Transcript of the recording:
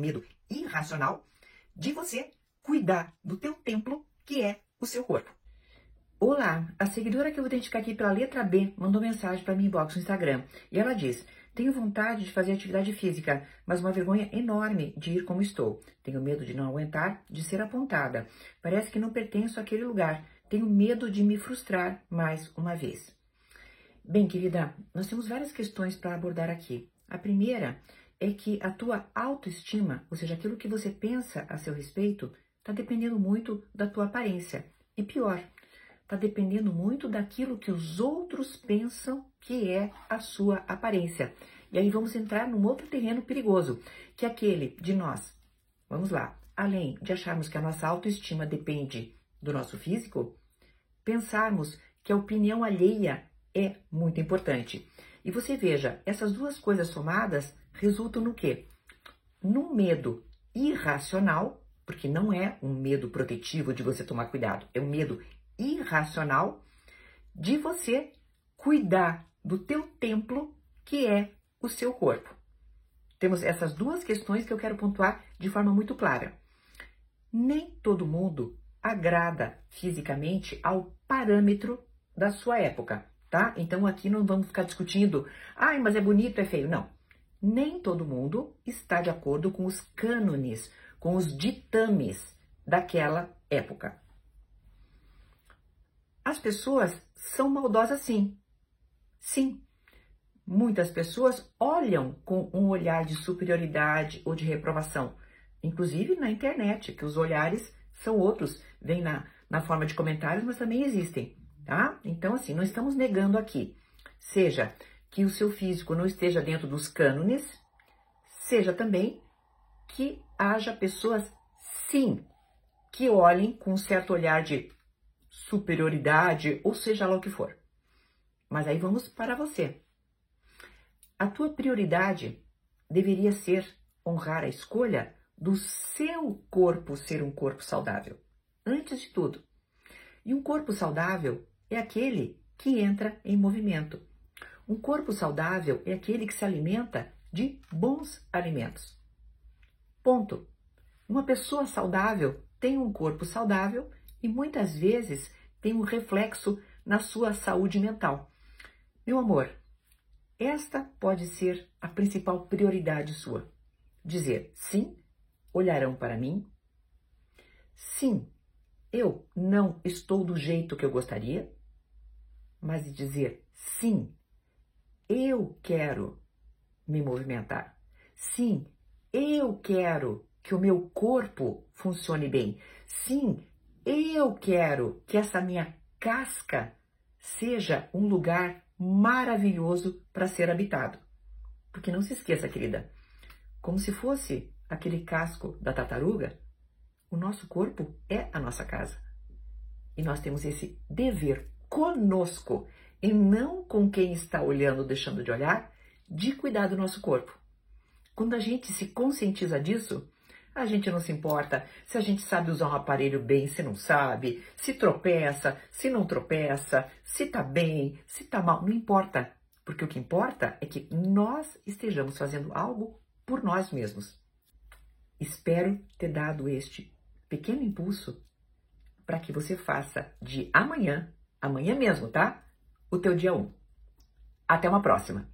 medo irracional de você cuidar do teu templo, que é o seu corpo. Olá, a seguidora que eu vou identificar aqui pela letra B mandou mensagem para mim inbox no Instagram e ela diz: Tenho vontade de fazer atividade física, mas uma vergonha enorme de ir como estou. Tenho medo de não aguentar, de ser apontada. Parece que não pertenço àquele lugar. Tenho medo de me frustrar mais uma vez. Bem, querida, nós temos várias questões para abordar aqui. A primeira é que a tua autoestima, ou seja, aquilo que você pensa a seu respeito, está dependendo muito da tua aparência. E pior, está dependendo muito daquilo que os outros pensam que é a sua aparência. E aí vamos entrar num outro terreno perigoso, que é aquele de nós. Vamos lá. Além de acharmos que a nossa autoestima depende do nosso físico, pensarmos que a opinião alheia é muito importante. E você veja, essas duas coisas somadas resultam no quê? Num medo irracional, porque não é um medo protetivo de você tomar cuidado, é um medo irracional de você cuidar do teu templo, que é o seu corpo. Temos essas duas questões que eu quero pontuar de forma muito clara. Nem todo mundo agrada fisicamente ao parâmetro da sua época tá? Então aqui não vamos ficar discutindo, ai, mas é bonito, é feio. Não. Nem todo mundo está de acordo com os cânones, com os ditames daquela época. As pessoas são maldosas sim. Sim. Muitas pessoas olham com um olhar de superioridade ou de reprovação. Inclusive na internet, que os olhares são outros, vêm na, na forma de comentários, mas também existem tá? Então, assim, não estamos negando aqui, seja que o seu físico não esteja dentro dos cânones, seja também que haja pessoas, sim, que olhem com um certo olhar de superioridade, ou seja lá o que for. Mas aí vamos para você. A tua prioridade deveria ser honrar a escolha do seu corpo ser um corpo saudável, antes de tudo. E um corpo saudável é aquele que entra em movimento. Um corpo saudável é aquele que se alimenta de bons alimentos. Ponto. Uma pessoa saudável tem um corpo saudável e muitas vezes tem um reflexo na sua saúde mental. Meu amor, esta pode ser a principal prioridade sua. Dizer sim, olharão para mim. Sim, eu não estou do jeito que eu gostaria mas dizer sim, eu quero me movimentar. Sim, eu quero que o meu corpo funcione bem. Sim, eu quero que essa minha casca seja um lugar maravilhoso para ser habitado. Porque não se esqueça, querida, como se fosse aquele casco da tartaruga, o nosso corpo é a nossa casa. E nós temos esse dever conosco e não com quem está olhando, deixando de olhar, de cuidar do nosso corpo. Quando a gente se conscientiza disso, a gente não se importa se a gente sabe usar um aparelho bem, se não sabe, se tropeça, se não tropeça, se tá bem, se tá mal, não importa. Porque o que importa é que nós estejamos fazendo algo por nós mesmos. Espero ter dado este pequeno impulso para que você faça de amanhã amanhã mesmo, tá? O teu dia 1. Até uma próxima!